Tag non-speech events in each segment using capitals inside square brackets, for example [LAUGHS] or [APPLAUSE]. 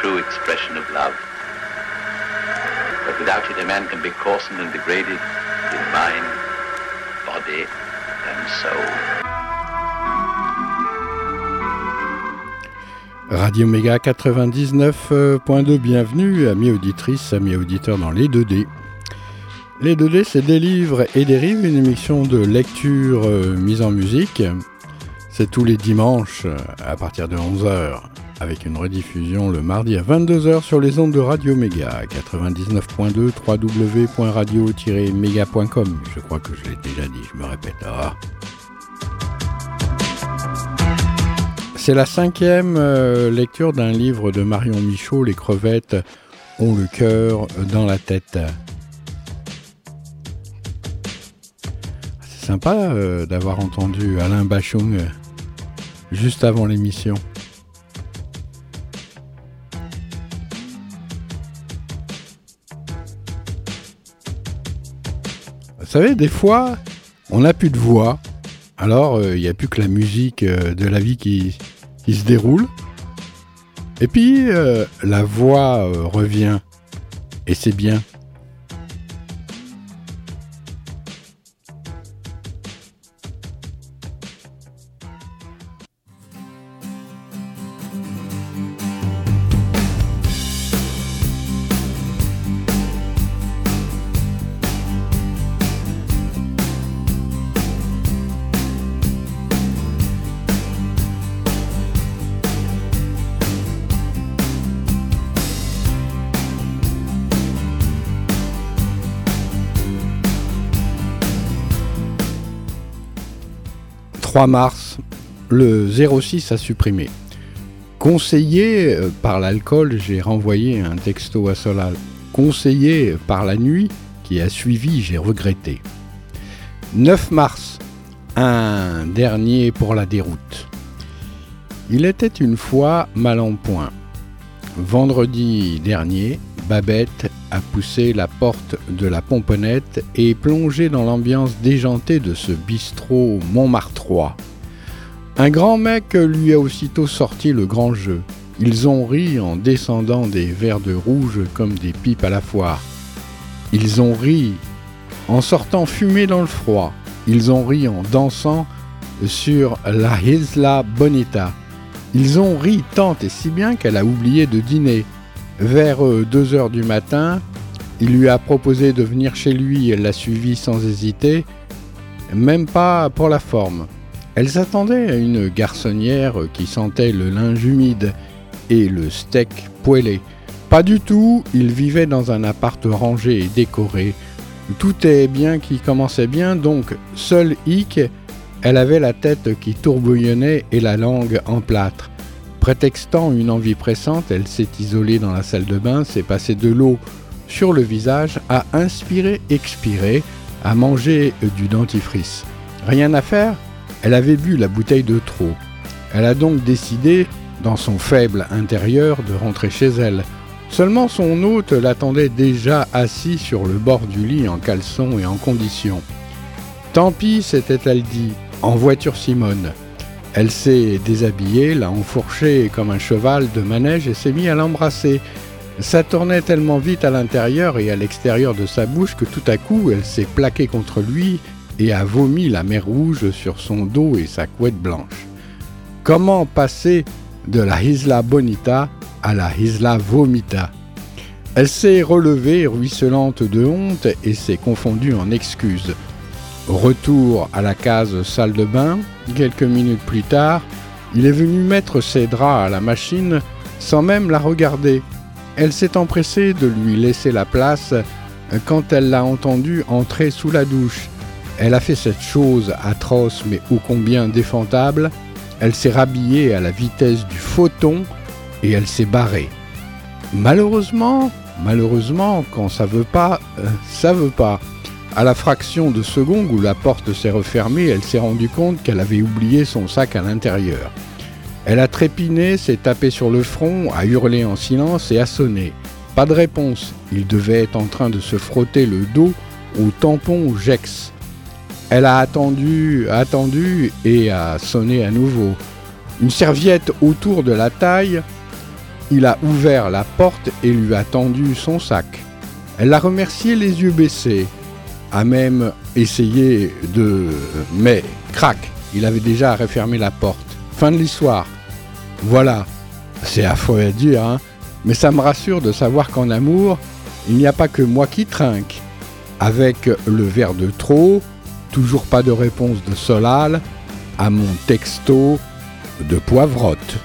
true expression of love. But without it, a man can be coarsened and degraded in mind, body, and soul. Radio Méga 99.2, bienvenue, amis auditrices, amis auditeurs dans les 2D. Les 2D, c'est des livres et des rives, une émission de lecture euh, mise en musique. C'est tous les dimanches euh, à partir de 11h, avec une rediffusion le mardi à 22h sur les ondes de Radio Méga 99.2 www.radio-méga.com. Je crois que je l'ai déjà dit, je me répète. Ah. C'est la cinquième euh, lecture d'un livre de Marion Michaud, Les crevettes ont le cœur dans la tête. C'est sympa euh, d'avoir entendu Alain Bachung euh, juste avant l'émission. Vous savez, des fois, on n'a plus de voix, alors euh, il n'y a plus que la musique euh, de la vie qui, se déroule. Et puis, euh, la voix revient, et c'est bien. « 3 mars, le 06 a supprimé. Conseillé euh, par l'alcool, j'ai renvoyé un texto à Solal. Conseillé par la nuit qui a suivi, j'ai regretté. 9 mars, un dernier pour la déroute. Il était une fois mal en point. Vendredi dernier, Babette a poussé la porte de la pomponnette et plongé dans l'ambiance déjantée de ce bistrot Montmartrois. Un grand mec lui a aussitôt sorti le grand jeu. Ils ont ri en descendant des verres de rouge comme des pipes à la foire. Ils ont ri en sortant fumer dans le froid. Ils ont ri en dansant sur la Isla Bonita. Ils ont ri tant et si bien qu'elle a oublié de dîner. Vers 2 heures du matin, il lui a proposé de venir chez lui, elle l'a suivi sans hésiter, même pas pour la forme. Elle s'attendait à une garçonnière qui sentait le linge humide et le steak poêlé. Pas du tout, il vivait dans un appart rangé et décoré. Tout est bien qui commençait bien, donc seul hic, elle avait la tête qui tourbillonnait et la langue en plâtre. Prétextant une envie pressante, elle s'est isolée dans la salle de bain, s'est passée de l'eau sur le visage, a inspiré, expiré, a mangé du dentifrice. Rien à faire, elle avait bu la bouteille de trop. Elle a donc décidé, dans son faible intérieur, de rentrer chez elle. Seulement son hôte l'attendait déjà assis sur le bord du lit en caleçon et en condition. Tant pis, s'était-elle dit, en voiture Simone. Elle s'est déshabillée, l'a enfourché comme un cheval de manège et s'est mis à l'embrasser. Ça tournait tellement vite à l'intérieur et à l'extérieur de sa bouche que tout à coup elle s'est plaquée contre lui et a vomi la mer rouge sur son dos et sa couette blanche. Comment passer de la Isla Bonita à la Isla Vomita? Elle s'est relevée, ruisselante de honte, et s'est confondue en excuses. Retour à la case salle de bain, quelques minutes plus tard, il est venu mettre ses draps à la machine sans même la regarder. Elle s'est empressée de lui laisser la place quand elle l'a entendu entrer sous la douche. Elle a fait cette chose atroce mais ô combien défendable. Elle s'est rhabillée à la vitesse du photon et elle s'est barrée. malheureusement, malheureusement, quand ça veut pas, euh, ça veut pas. À la fraction de seconde où la porte s'est refermée, elle s'est rendue compte qu'elle avait oublié son sac à l'intérieur. Elle a trépiné, s'est tapée sur le front, a hurlé en silence et a sonné. Pas de réponse. Il devait être en train de se frotter le dos au tampon Jex. Elle a attendu, attendu et a sonné à nouveau. Une serviette autour de la taille, il a ouvert la porte et lui a tendu son sac. Elle l'a remercié les yeux baissés, a même essayé de... Mais, crac, il avait déjà refermé la porte. Fin de l'histoire. Voilà, c'est affreux à dire, hein, mais ça me rassure de savoir qu'en amour, il n'y a pas que moi qui trinque. Avec le verre de trop, toujours pas de réponse de Solal à mon texto de Poivrotte.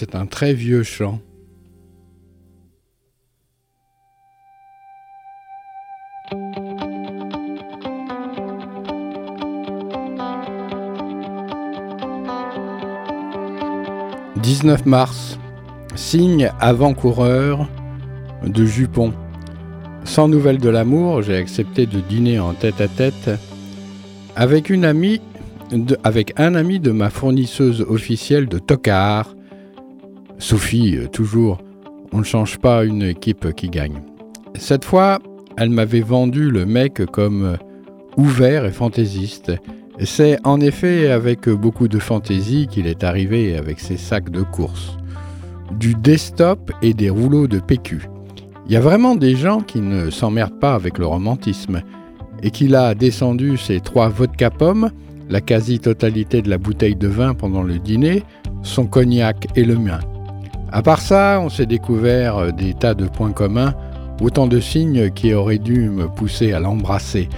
C'est un très vieux chant. « 19 mars, signe avant-coureur de jupon. Sans nouvelles de l'amour, j'ai accepté de dîner en tête-à-tête avec avec un ami de ma fournisseuse officielle de Tokar, Sophie, euh, toujours, on ne change pas une équipe qui gagne. Cette fois, elle m'avait vendu le mec comme euh, ouvert et fantaisiste. C'est en effet avec beaucoup de fantaisie qu'il est arrivé avec ses sacs de course. Du desktop et des rouleaux de PQ. Il y a vraiment des gens qui ne s'emmerdent pas avec le romantisme et qu'il a descendu ses trois vodka pommes, la quasi-totalité de la bouteille de vin pendant le dîner, son cognac et le mien. À part ça, on s'est découvert euh, des tas de points communs, autant de signes qui auraient dû me pousser à l'embrasser,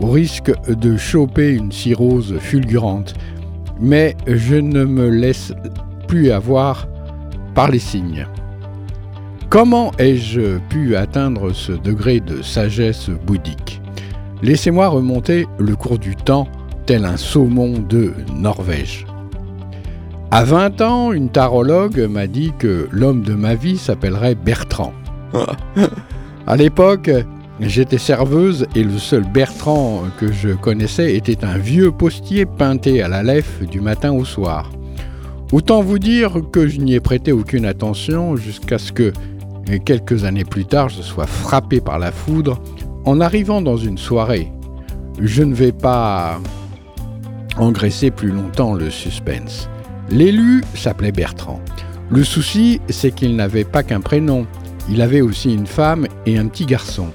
au risque de choper une cirrhose fulgurante. Mais je ne me laisse plus avoir par les signes. Comment ai-je pu atteindre ce degré de sagesse bouddhique? Laissez-moi remonter le cours du temps tel un saumon de Norvège. À 20 ans, une tarologue m'a dit que l'homme de ma vie s'appellerait Bertrand. [LAUGHS] à l'époque, j'étais serveuse et le seul Bertrand que je connaissais était un vieux postier peinté à la lèvre du matin au soir. Autant vous dire que je n'y ai prêté aucune attention jusqu'à ce que, quelques années plus tard, je sois frappé par la foudre en arrivant dans une soirée. Je ne vais pas engraisser plus longtemps le suspense. L'élu s'appelait Bertrand. Le souci, c'est qu'il n'avait pas qu'un prénom, il avait aussi une femme et un petit garçon.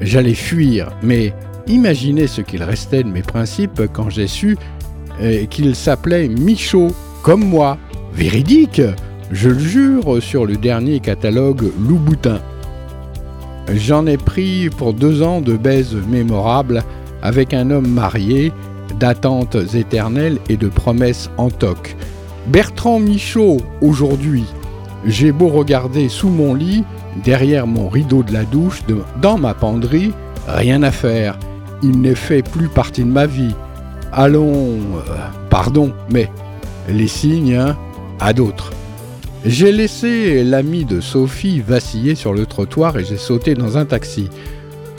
J'allais fuir, mais imaginez ce qu'il restait de mes principes quand j'ai su euh, qu'il s'appelait Michaud, comme moi. Véridique, je le jure, sur le dernier catalogue Louboutin. J'en ai pris pour deux ans de baise mémorables avec un homme marié, d'attentes éternelles et de promesses en toc. Bertrand Michaud, aujourd'hui, j'ai beau regarder sous mon lit, derrière mon rideau de la douche, dans ma penderie, rien à faire. Il n'est fait plus partie de ma vie. Allons, euh, pardon, mais les signes, hein, à d'autres. J'ai laissé l'ami de Sophie vaciller sur le trottoir et j'ai sauté dans un taxi.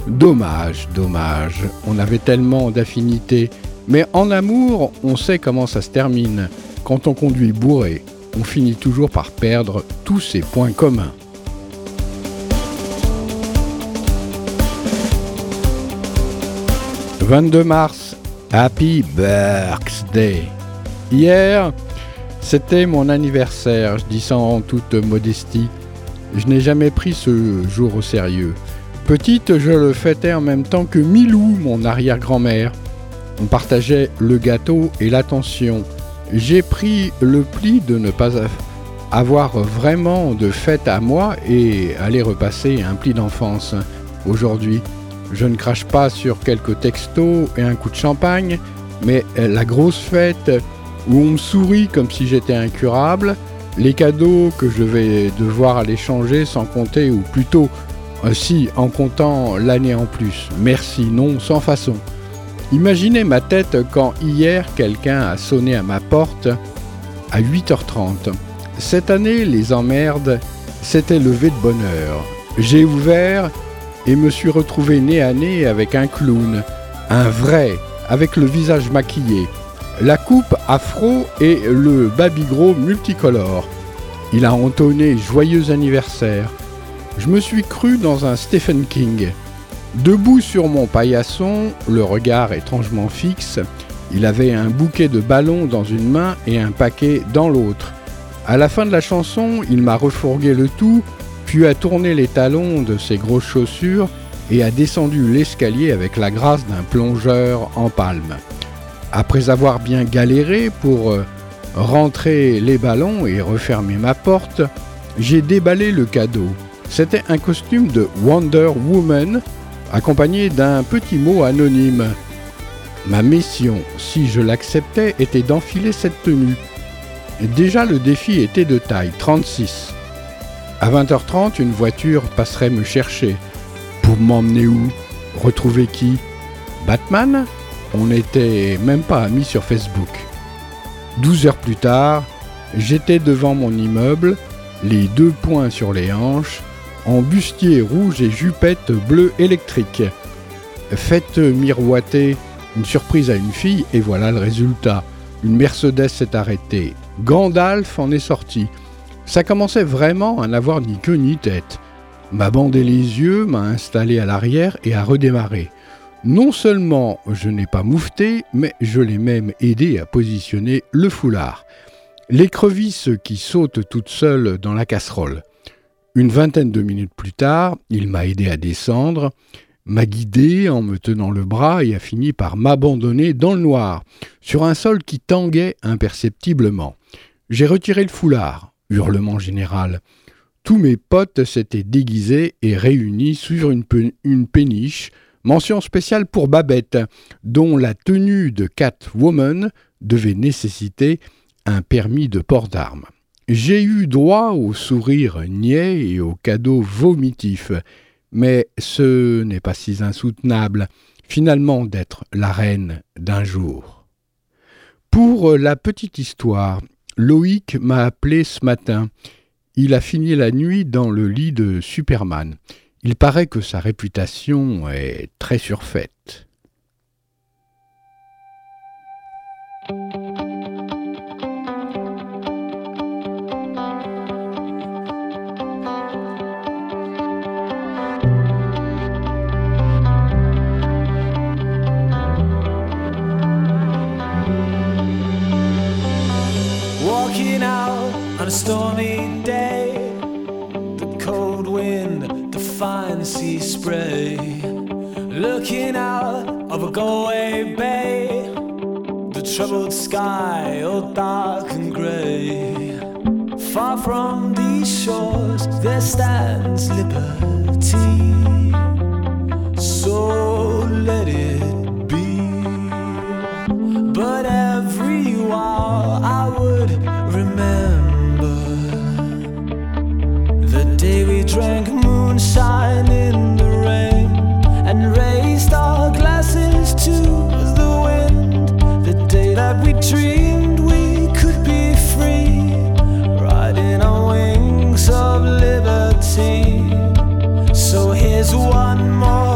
Dommage, dommage, on avait tellement d'affinités. Mais en amour, on sait comment ça se termine. Quand on conduit bourré, on finit toujours par perdre tous ses points communs. « 22 mars, Happy Birthday. Hier, c'était mon anniversaire, je dis ça en toute modestie. Je n'ai jamais pris ce jour au sérieux. Petite, je le fêtais en même temps que Milou, mon arrière-grand-mère. On partageait le gâteau et l'attention j'ai pris le pli de ne pas avoir vraiment de fête à moi et aller repasser un pli d'enfance. Aujourd'hui, je ne crache pas sur quelques textos et un coup de champagne, mais la grosse fête où on me sourit comme si j'étais incurable, les cadeaux que je vais devoir aller changer sans compter, ou plutôt euh, si en comptant l'année en plus. Merci, non, sans façon. Imaginez ma tête quand hier quelqu'un a sonné à ma porte à 8h30. Cette année, les emmerdes s'étaient levées de bonne heure. J'ai ouvert et me suis retrouvé nez à nez avec un clown, un vrai, avec le visage maquillé, la coupe afro et le babygros multicolore. Il a entonné Joyeux anniversaire. Je me suis cru dans un Stephen King. Debout sur mon paillasson, le regard étrangement fixe, il avait un bouquet de ballons dans une main et un paquet dans l'autre. À la fin de la chanson, il m'a refourgué le tout, puis a tourné les talons de ses grosses chaussures et a descendu l'escalier avec la grâce d'un plongeur en palme. Après avoir bien galéré pour euh, rentrer les ballons et refermer ma porte, j'ai déballé le cadeau. C'était un costume de Wonder Woman accompagné d'un petit mot anonyme. Ma mission, si je l'acceptais, était d'enfiler cette tenue. Déjà le défi était de taille, 36. À 20h30, une voiture passerait me chercher. Pour m'emmener où? Retrouver qui? Batman? On n'était même pas amis sur Facebook. 12 heures plus tard, j'étais devant mon immeuble, les deux poings sur les hanches, en bustier rouge et jupette bleue électrique. Faites miroiter une surprise à une fille et voilà le résultat. Une Mercedes s'est arrêtée. Gandalf en est sorti. Ça commençait vraiment à n'avoir ni queue ni tête. M'a bandé les yeux, m'a installé à l'arrière et a redémarré. Non seulement je n'ai pas moufté, mais je l'ai même aidé à positionner le foulard. L'écrevisse qui saute toute seule dans la casserole. Une vingtaine de minutes plus tard, il m'a aidé à descendre, m'a guidé en me tenant le bras et a fini par m'abandonner dans le noir, sur un sol qui tanguait imperceptiblement. J'ai retiré le foulard, hurlement général. Tous mes potes s'étaient déguisés et réunis sur une, péniche, mention spéciale pour Babette, dont la tenue de Catwoman devait nécessiter un permis de port d'armes. J'ai eu droit au sourire niais et au cadeau vomitif, mais ce n'est pas si insoutenable, finalement, d'être la reine d'un jour. Pour la petite histoire, Loïc m'a appelé ce matin. Il a fini la nuit dans le lit de Superman. Il paraît que sa réputation est très surfaite. On a stormy day. The cold wind, the fine sea spray. Looking out of a Galway bay. The troubled sky, all dark and grey. Far from these shores, there stands liberty. So let it be. But every while I would remember. The day we drank moonshine in the rain and raised our glasses to the wind. The day that we dreamed we could be free, riding on wings of liberty. So here's one more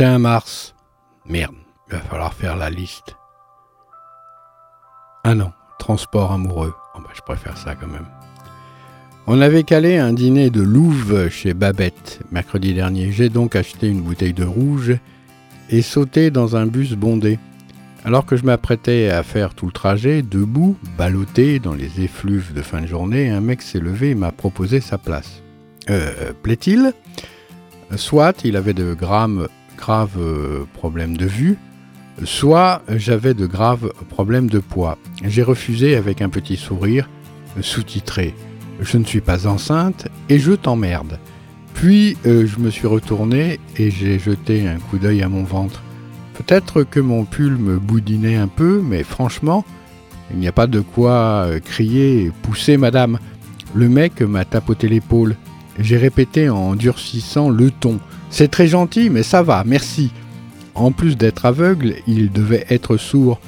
31 mars. Merde, il va falloir faire la liste. Ah non, transport amoureux. Oh je préfère ça quand même. On avait calé un dîner de louve chez Babette mercredi dernier. J'ai donc acheté une bouteille de rouge et sauté dans un bus bondé. Alors que je m'apprêtais à faire tout le trajet, debout, ballotté dans les effluves de fin de journée, un mec s'est levé et m'a proposé sa place. Euh, plaît-il? Soit il avait de graves, graves euh, problèmes de vue, soit j'avais de graves problèmes de poids. J'ai refusé avec un petit sourire, sous-titré Je ne suis pas enceinte et je t'emmerde. Puis euh, je me suis retourné et j'ai jeté un coup d'œil à mon ventre. Peut-être que mon pull me boudinait un peu, mais franchement, il n'y a pas de quoi euh, crier et pousser madame. Le mec m'a tapoté l'épaule. J'ai répété en durcissant le ton. C'est très gentil, mais ça va, merci. En plus d'être aveugle, il devait être sourd,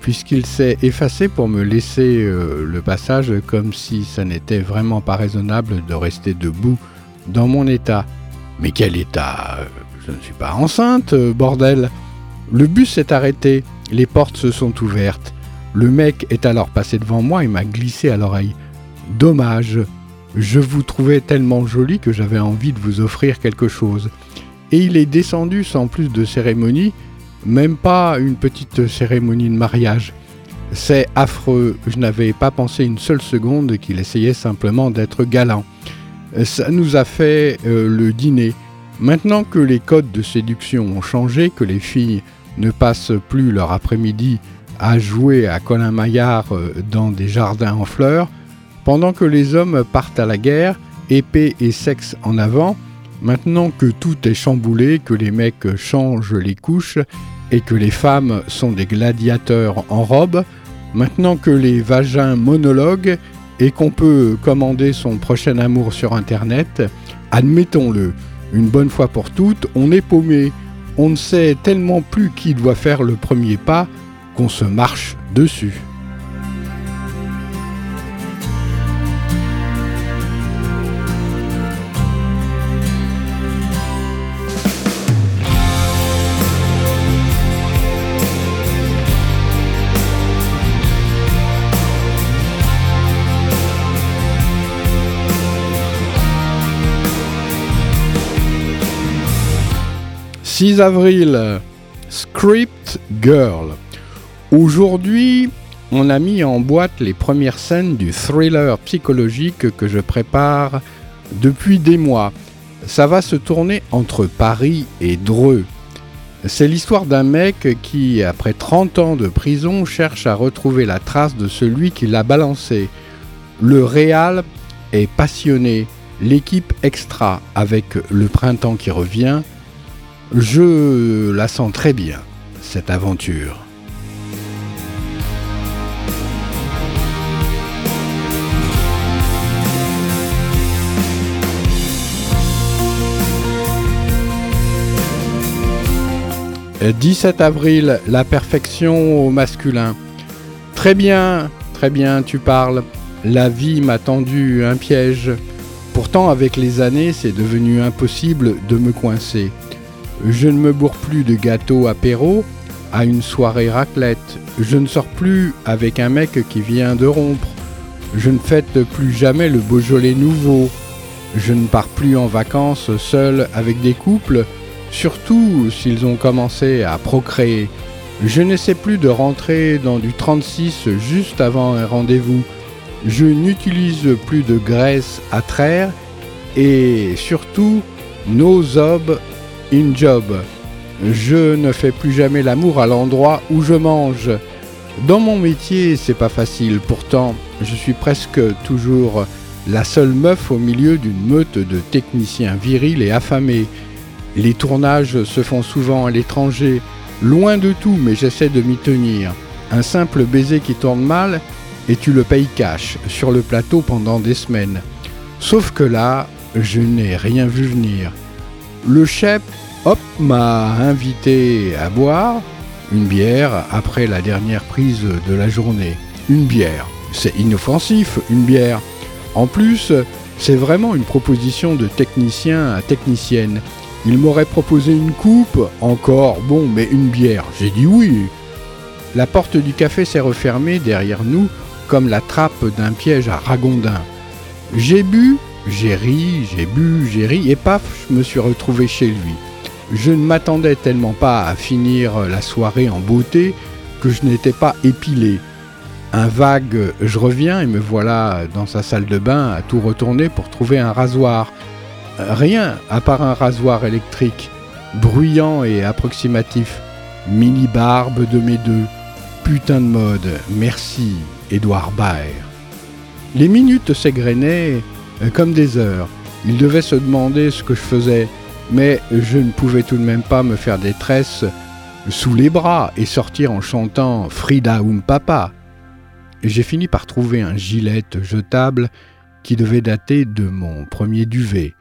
puisqu'il s'est effacé pour me laisser euh, le passage comme si ça n'était vraiment pas raisonnable de rester debout dans mon état. Mais quel état Euh, Je ne suis pas enceinte, euh, bordel Le bus s'est arrêté, les portes se sont ouvertes. Le mec est alors passé devant moi et m'a glissé à l'oreille. Dommage, je vous trouvais tellement jolie que j'avais envie de vous offrir quelque chose. Et il est descendu sans plus de cérémonie, même pas une petite cérémonie de mariage. C'est affreux, je n'avais pas pensé une seule seconde qu'il essayait simplement d'être galant. Ça nous a fait euh, le dîner. Maintenant que les codes de séduction ont changé, que les filles ne passent plus leur après-midi à jouer à Colin Maillard euh, dans des jardins en fleurs, pendant que les hommes partent à la guerre, épée et sexe en avant, maintenant que tout est chamboulé, que les mecs changent les couches et que les femmes sont des gladiateurs en robe, maintenant que les vagins monologuent et qu'on peut commander son prochain amour sur Internet, admettons-le, une bonne fois pour toutes, on est paumé. On ne sait tellement plus qui doit faire le premier pas qu'on se marche dessus. 6 avril, Script Girl. Aujourd'hui, on a mis en boîte les premières scènes du thriller psychologique que je prépare depuis des mois. Ça va se tourner entre Paris et Dreux. C'est l'histoire d'un mec qui, après 30 ans de prison, cherche à retrouver la trace de celui qui l'a balancé. Le réal est passionné, l'équipe extra avec le printemps qui revient, je la sens très bien, cette aventure. « 17 avril, la perfection au masculin. Très bien, très bien, tu parles. La vie m'a tendu un piège. Pourtant, avec les années, c'est devenu impossible de me coincer. Je ne me bourre plus de gâteaux apéro à une soirée raclette. Je ne sors plus avec un mec qui vient de rompre. Je ne fête plus jamais le Beaujolais nouveau. Je ne pars plus en vacances seul avec des couples, surtout s'ils ont commencé à procréer. Je n'essaie plus de rentrer dans du 36 juste avant un rendez-vous. Je n'utilise plus de graisse à traire et surtout nos obes in job. Je ne fais plus jamais l'amour à l'endroit où je mange. Dans mon métier, c'est pas facile. Pourtant, je suis presque toujours la seule meuf au milieu d'une meute de techniciens virils et affamés. Les tournages se font souvent à l'étranger, loin de tout, mais j'essaie de m'y tenir. Un simple baiser qui tourne mal et tu le payes cash sur le plateau pendant des semaines. Sauf que là, je n'ai rien vu venir. Le chef hop, m'a invité à boire une bière après la dernière prise de la journée. Une bière. C'est inoffensif, une bière. En plus, c'est vraiment une proposition de technicien à technicienne. Il m'aurait proposé une coupe, encore, bon, mais une bière. J'ai dit oui. La porte du café s'est refermée derrière nous comme la trappe d'un piège à ragondin. J'ai bu, j'ai ri, j'ai bu, j'ai ri, et paf, je me suis retrouvé chez lui. Je ne m'attendais tellement pas à finir la soirée en beauté que je n'étais pas épilé. Un vague je reviens et me voilà dans sa salle de bain à tout retourner pour trouver un rasoir. Rien à part un rasoir électrique, bruyant et approximatif. Mini barbe de mes deux. Putain de mode. Merci, Édouard Baer. Les minutes s'égrenaient comme des heures. Il devait se demander ce que je faisais mais je ne pouvais tout de même pas me faire des tresses sous les bras et sortir en chantant Frida um Papa. J'ai fini par trouver un gilet jetable qui devait dater de mon premier duvet.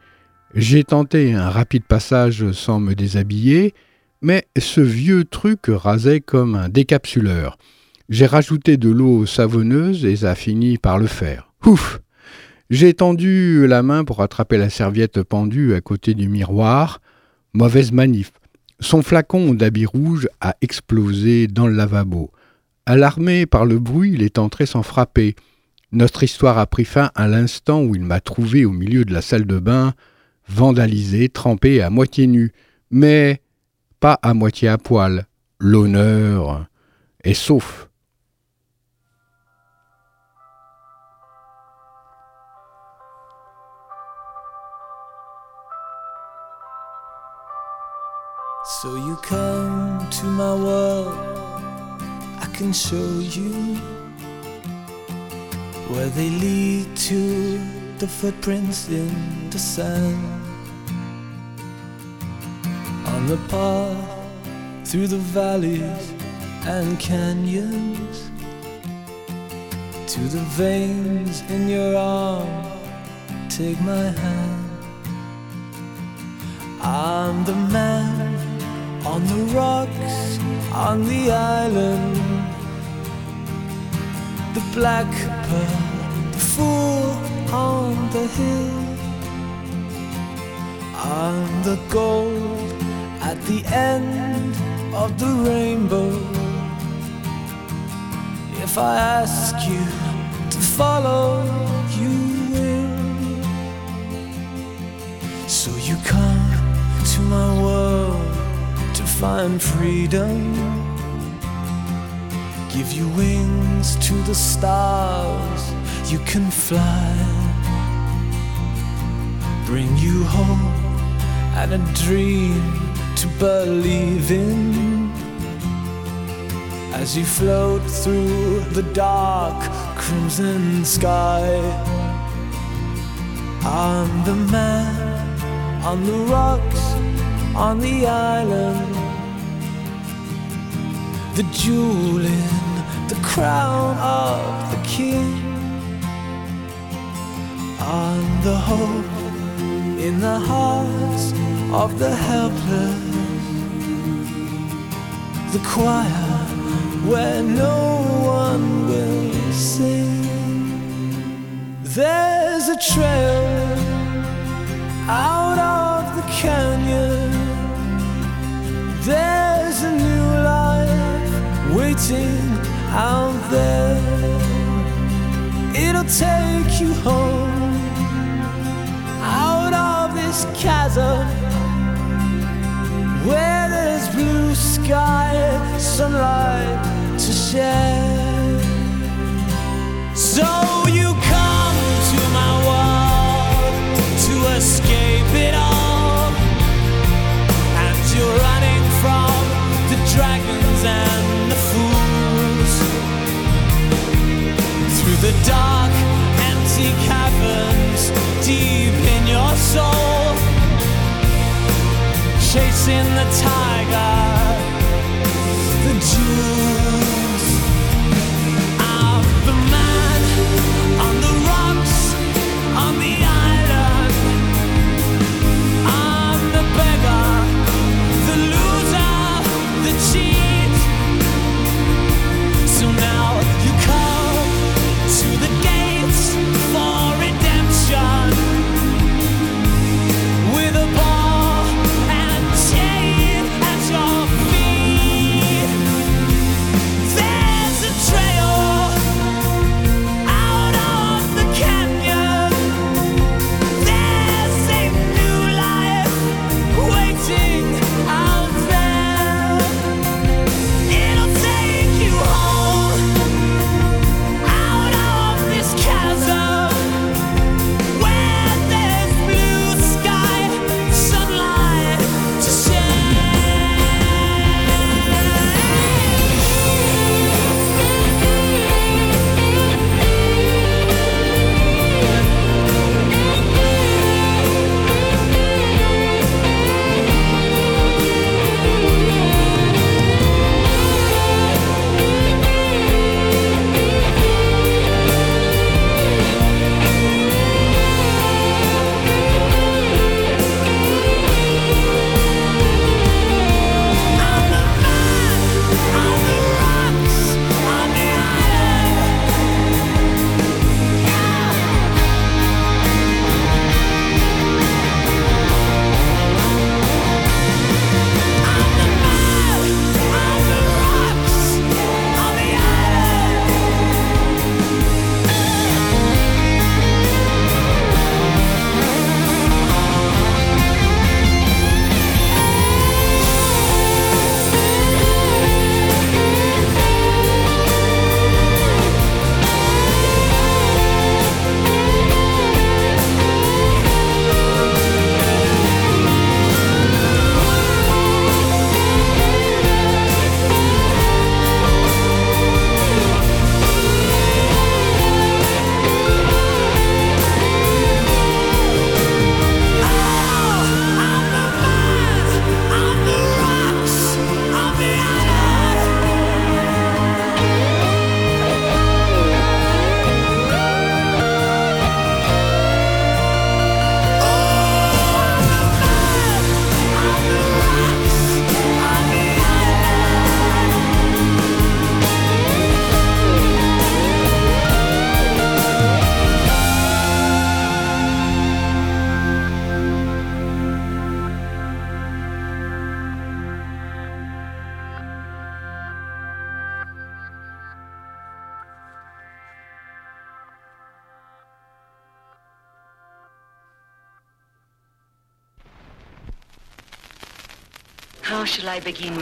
J'ai tenté un rapide passage sans me déshabiller, mais ce vieux truc rasait comme un décapsuleur. J'ai rajouté de l'eau savonneuse et ça a fini par le faire. Ouf j'ai tendu la main pour attraper la serviette pendue à côté du miroir. Mauvaise manif. Son flacon d'habit rouge a explosé dans le lavabo. Alarmé par le bruit, il est entré sans frapper. Notre histoire a pris fin à l'instant où il m'a trouvé au milieu de la salle de bain, vandalisé, trempé à moitié nu, mais pas à moitié à poil. L'honneur est sauf. So you come to my world, I can show you where they lead to the footprints in the sand. On the path through the valleys and canyons to the veins in your arm. Take my hand. I'm the man on the rocks on the island. The black pearl, the fool on the hill. I'm the gold at the end of the rainbow. If I ask you to follow, you will. So you come to my world find freedom. Give you wings to the stars, you can fly. Bring you hope and a dream to believe in as you float through the dark crimson sky. I'm the man on the rocks on the island, the jewel in the crown of the king. I'm the hope in the hearts of the helpless, the choir where no one will sing. There's a trail out of the canyon. There's a new waiting out there. It'll take you home out of this chasm where there's blue sky, sunlight to share. So you come to my world to escape it all, dragons and the fools. Through the dark, empty caverns deep in your soul. Chasing the tiger,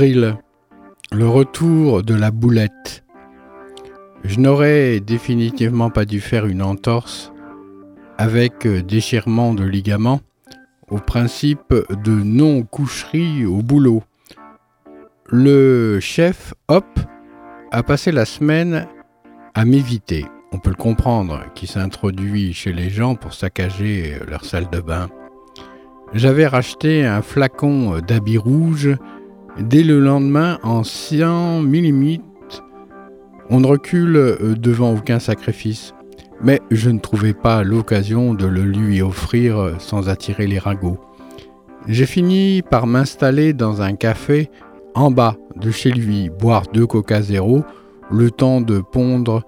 avril, le retour de la boulette. Je n'aurais définitivement pas dû faire une entorse avec déchirement de ligaments au principe de non-coucherie au boulot. Le chef, hop, a passé la semaine à m'éviter. On peut le comprendre, qui s'introduit chez les gens pour saccager leur salle de bain. J'avais racheté un flacon d'habits rouge Dès le lendemain, en 100 mm, on ne recule euh, devant aucun sacrifice. Mais je ne trouvais pas l'occasion de le lui offrir euh, sans attirer les ragots. J'ai fini par m'installer dans un café en bas de chez lui, boire deux coca zéro, le temps de pondre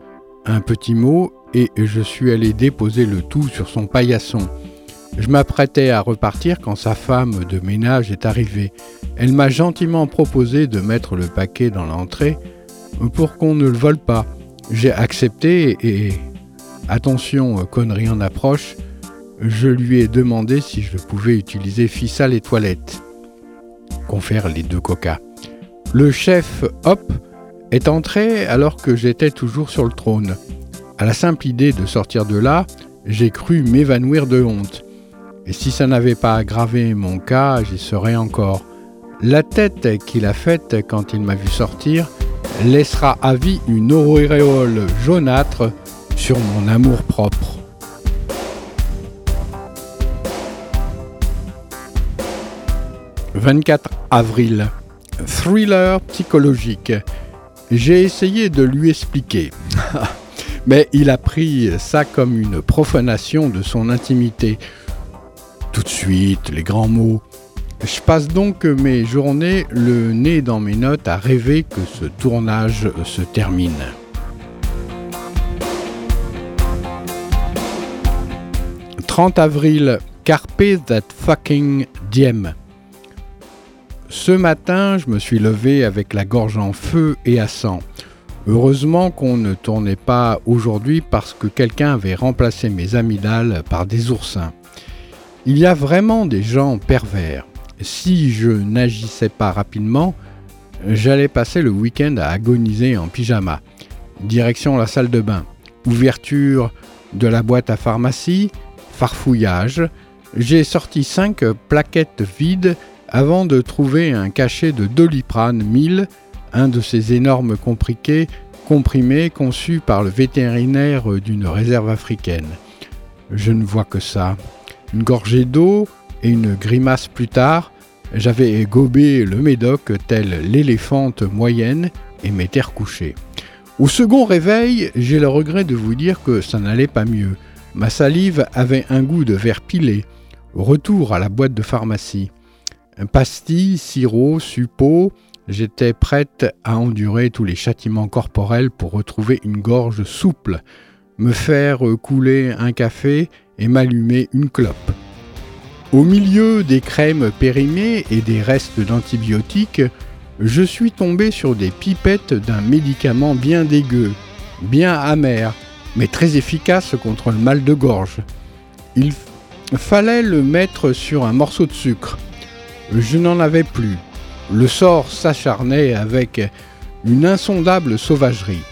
un petit mot, et je suis allé déposer le tout sur son paillasson. Je m'apprêtais à repartir quand sa femme de ménage est arrivée. Elle m'a gentiment proposé de mettre le paquet dans l'entrée pour qu'on ne le vole pas. J'ai accepté et, attention, connerie en approche, je lui ai demandé si je pouvais utiliser Fissa les toilettes. Confère les deux coca. Le chef, hop, est entré alors que j'étais toujours sur le trône. À la simple idée de sortir de là, j'ai cru m'évanouir de honte. Et si ça n'avait pas aggravé mon cas, j'y serais encore. La tête qu'il a faite quand il m'a vu sortir laissera à vie une auréole jaunâtre sur mon amour propre. « 24 avril. Thriller psychologique. J'ai essayé de lui expliquer. [LAUGHS] Mais il a pris ça comme une profanation de son intimité. Tout de suite, les grands mots. Je passe donc mes journées le nez dans mes notes à rêver que ce tournage se termine. « 30 avril, Carpe that fucking diem. Ce matin, je me suis levé avec la gorge en feu et à sang. Heureusement qu'on ne tournait pas aujourd'hui parce que quelqu'un avait remplacé mes amygdales par des oursins. Il y a vraiment des gens pervers si je n'agissais pas rapidement, j'allais passer le week-end à agoniser en pyjama. Direction la salle de bain. Ouverture de la boîte à pharmacie, farfouillage. J'ai sorti cinq plaquettes vides avant de trouver un cachet de Doliprane 1000, un de ces énormes comprimés conçus par le vétérinaire d'une réserve africaine. Je ne vois que ça. Une gorgée d'eau et une grimace plus tard, j'avais gobé le médoc tel l'éléphante moyenne et m'étais recouché. Au second réveil, j'ai le regret de vous dire que ça n'allait pas mieux. Ma salive avait un goût de verre pilé. Retour à la boîte de pharmacie. Pastilles, sirop, suppôt, j'étais prête à endurer tous les châtiments corporels pour retrouver une gorge souple, me faire couler un café et m'allumer une clope. Au milieu des crèmes périmées et des restes d'antibiotiques, je suis tombé sur des pipettes d'un médicament bien dégueu, bien amer, mais très efficace contre le mal de gorge. Il fallait le mettre sur un morceau de sucre. Je n'en avais plus. Le sort s'acharnait avec une insondable sauvagerie.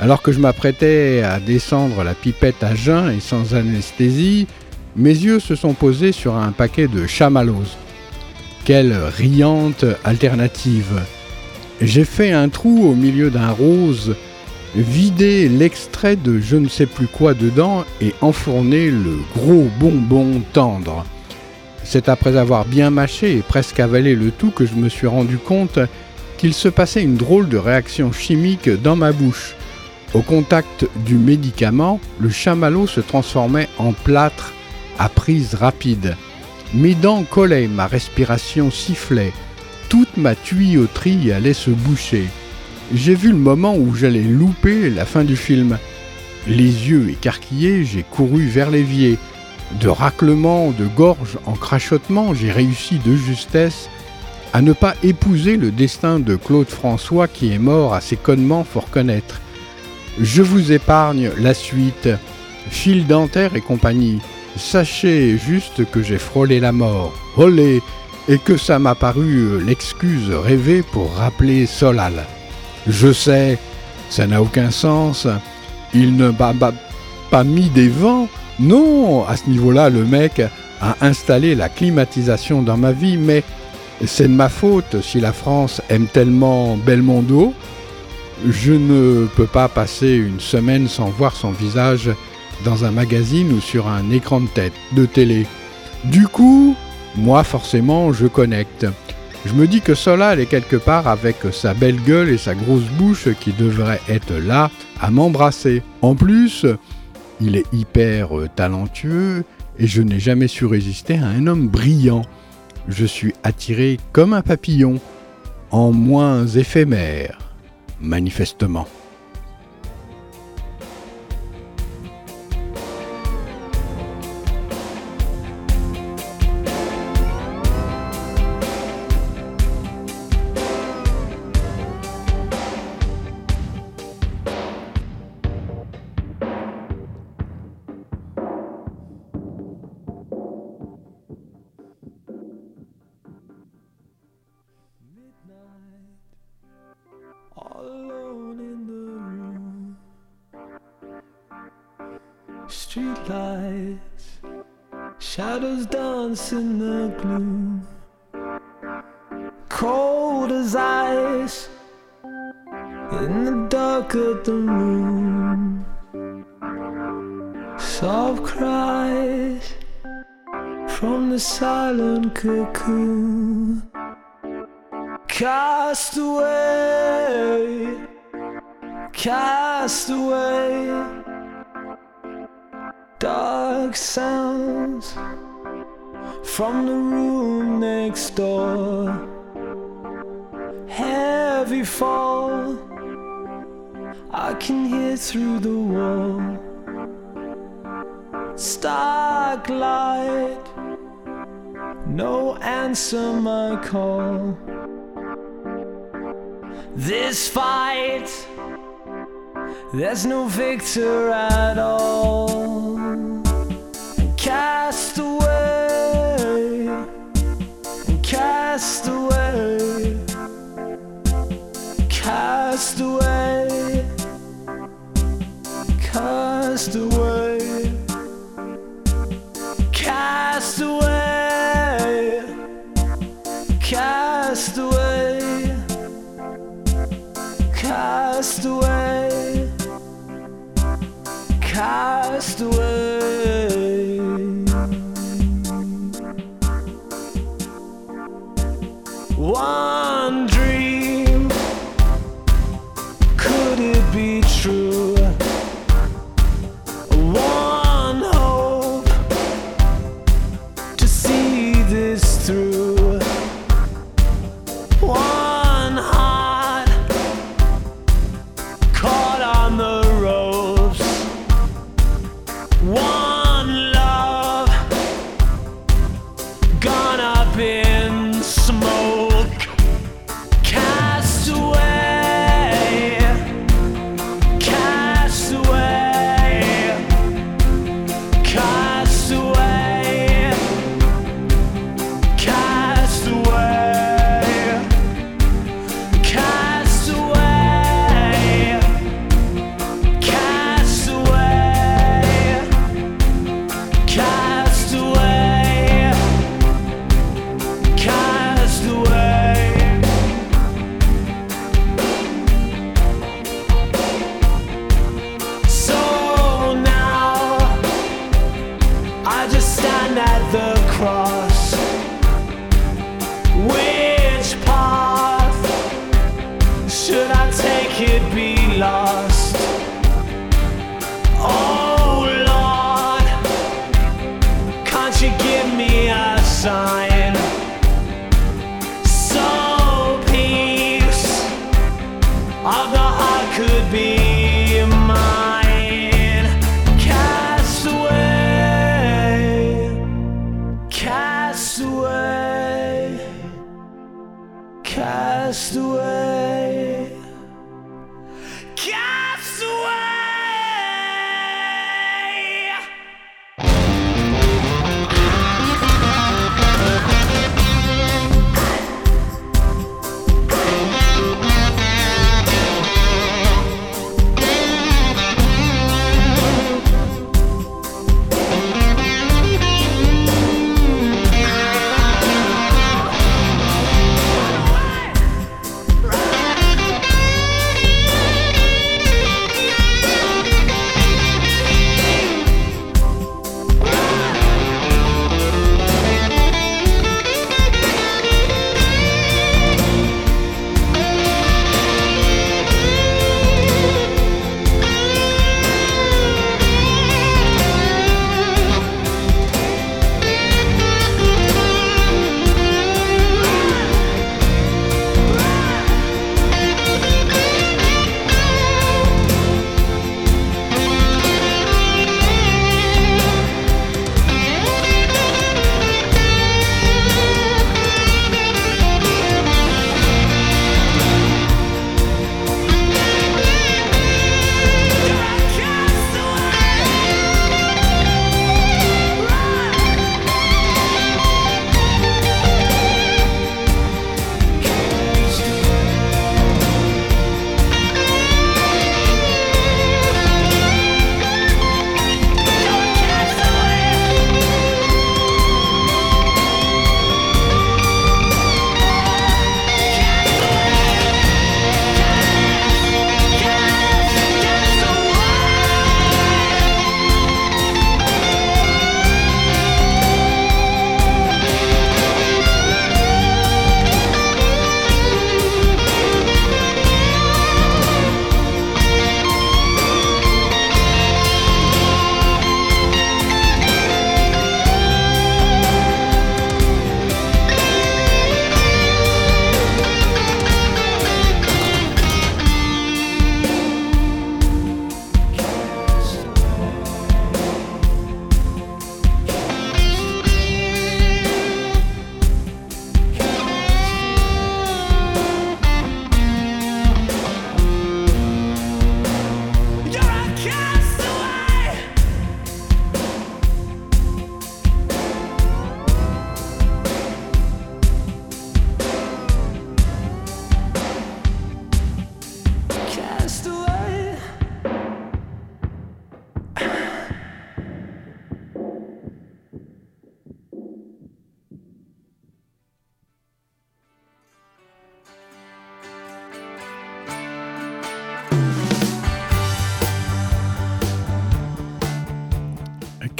Alors que je m'apprêtais à descendre la pipette à jeun et sans anesthésie, mes yeux se sont posés sur un paquet de chamallows. Quelle riante alternative J'ai fait un trou au milieu d'un rose, vidé l'extrait de je ne sais plus quoi dedans et enfourné le gros bonbon tendre. C'est après avoir bien mâché et presque avalé le tout que je me suis rendu compte qu'il se passait une drôle de réaction chimique dans ma bouche. Au contact du médicament, le chamallow se transformait en plâtre à prise rapide. Mes dents collaient, ma respiration sifflait, toute ma tuyauterie allait se boucher. J'ai vu le moment où j'allais louper la fin du film. Les yeux écarquillés, j'ai couru vers l'évier. De raclement, de gorge en crachotement, j'ai réussi de justesse à ne pas épouser le destin de Claude François qui est mort assez connement, faut reconnaître. Je vous épargne la suite, fil dentaire et compagnie. Sachez juste que j'ai frôlé la mort, olé, et que ça m'a paru l'excuse rêvée pour rappeler Solal. Je sais, ça n'a aucun sens. Il ne m'a pas mis des vents. Non, à ce niveau-là, le mec a installé la climatisation dans ma vie, mais c'est de ma faute si la France aime tellement Belmondo je ne peux pas passer une semaine sans voir son visage dans un magazine ou sur un écran de tête, de télé. Du coup, moi forcément, je connecte. Je me dis que Solal est quelque part avec sa belle gueule et sa grosse bouche qui devrait être là à m'embrasser. En plus, il est hyper talentueux et je n'ai jamais su résister à un homme brillant. Je suis attiré comme un papillon, en moins éphémère manifestement. shadows dance in the gloom. Cold as ice in the dark of the room. Soft cries from the silent cocoon. Cast away, cast away dark sounds from the room next door. Heavy fall, I can hear through the wall. Stark light, no answer my call. This fight, there's no victor at all. Cast away, cast away, cast away, cast away cast away. One.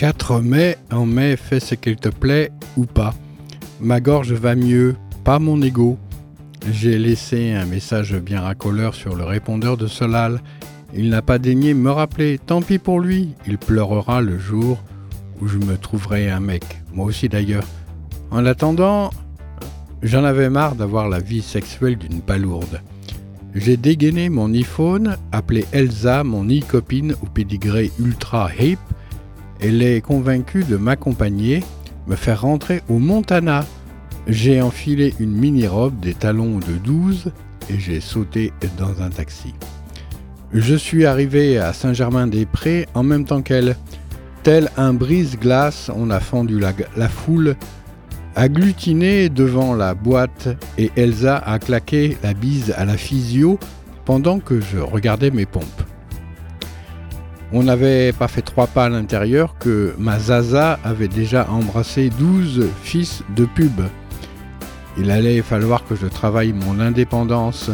4 mai, en mai, fais ce qu'il te plaît ou pas. Ma gorge va mieux, pas mon ego. J'ai laissé un message bien racoleur sur le répondeur de Solal. Il n'a pas daigné me rappeler, tant pis pour lui, il pleurera le jour où je me trouverai un mec. Moi aussi d'ailleurs. En attendant, j'en avais marre d'avoir la vie sexuelle d'une palourde. J'ai dégainé mon iPhone, appelé Elsa, mon e-copine au pédigré ultra hip. Elle est convaincue de m'accompagner, me faire rentrer au Montana. J'ai enfilé une mini-robe, des talons de 12 et j'ai sauté dans un taxi. Je suis arrivé à Saint-Germain-des-Prés en même temps qu'elle. Tel un brise-glace, on a fendu la, foule agglutinée devant la boîte et Elsa a claqué la bise à la physio pendant que je regardais mes pompes. On n'avait pas fait trois pas à l'intérieur que ma Zaza avait déjà embrassé 12 fils de pub. Il allait falloir que je travaille mon indépendance.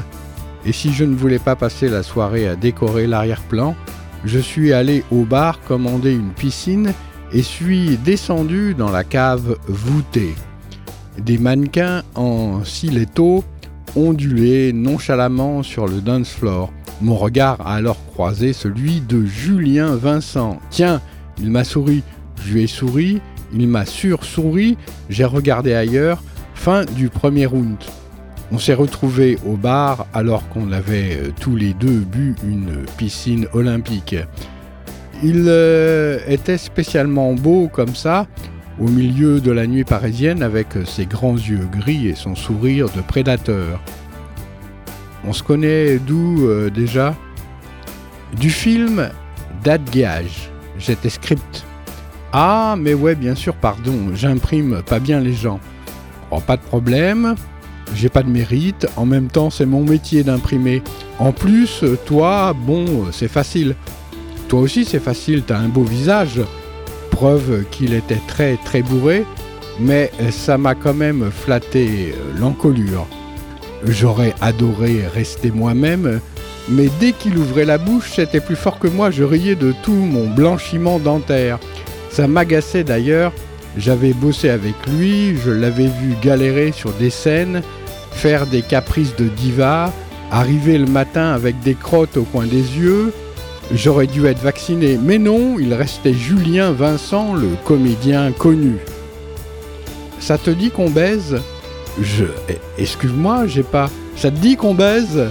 Et si je ne voulais pas passer la soirée à décorer l'arrière-plan, je suis allé au bar commander une piscine et suis descendu dans la cave voûtée. Des mannequins en stiletto ondulaient nonchalamment sur le dance floor. Mon regard a alors croisé celui de Julien Vincent. Tiens, il m'a souri. Je lui ai souri, il m'a sursouri, j'ai regardé ailleurs. Fin du premier round. On s'est retrouvés au bar alors qu'on avait euh, tous les deux bu une piscine olympique. Il euh, était spécialement beau comme ça, au milieu de la nuit parisienne avec ses grands yeux gris et son sourire de prédateur. On se connaît d'où euh, déjà? Du film Date Gage. J'étais script. Ah, mais ouais, bien sûr, pardon, j'imprime pas bien les gens. Oh, pas de problème, j'ai pas de mérite, en même temps, c'est mon métier d'imprimer. En plus, toi, bon, c'est facile. Toi aussi, c'est facile, t'as un beau visage. Preuve qu'il était très très bourré, mais ça m'a quand même flatté euh, l'encolure. J'aurais adoré rester moi-même, mais dès qu'il ouvrait la bouche, c'était plus fort que moi, je riais de tout mon blanchiment dentaire. Ça m'agaçait d'ailleurs, j'avais bossé avec lui, je l'avais vu galérer sur des scènes, faire des caprices de diva, arriver le matin avec des crottes au coin des yeux. J'aurais dû être vacciné, mais non, il restait Julien Vincent, le comédien connu. Ça te dit qu'on baise? Je. Eh, excuse-moi, j'ai pas. Ça te dit qu'on baise?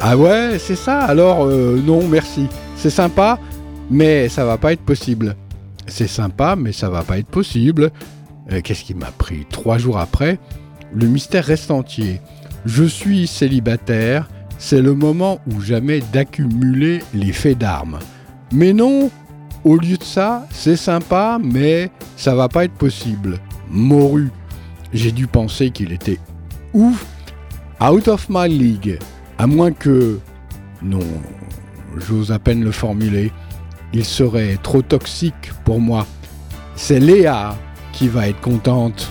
Ah ouais, c'est ça Alors, euh, non, merci. C'est sympa, mais ça va pas être possible. C'est sympa, mais ça va pas être possible. Euh, qu'est-ce qui m'a pris Trois jours après, le mystère reste entier. Je suis célibataire, c'est le moment ou jamais d'accumuler les faits d'armes. Mais non, au lieu de ça, c'est sympa, mais ça va pas être possible. Moru. J'ai dû penser qu'il était ouf, out of my league. À moins que. Non, j'ose à peine le formuler. Il serait trop toxique pour moi. C'est Léa qui va être contente.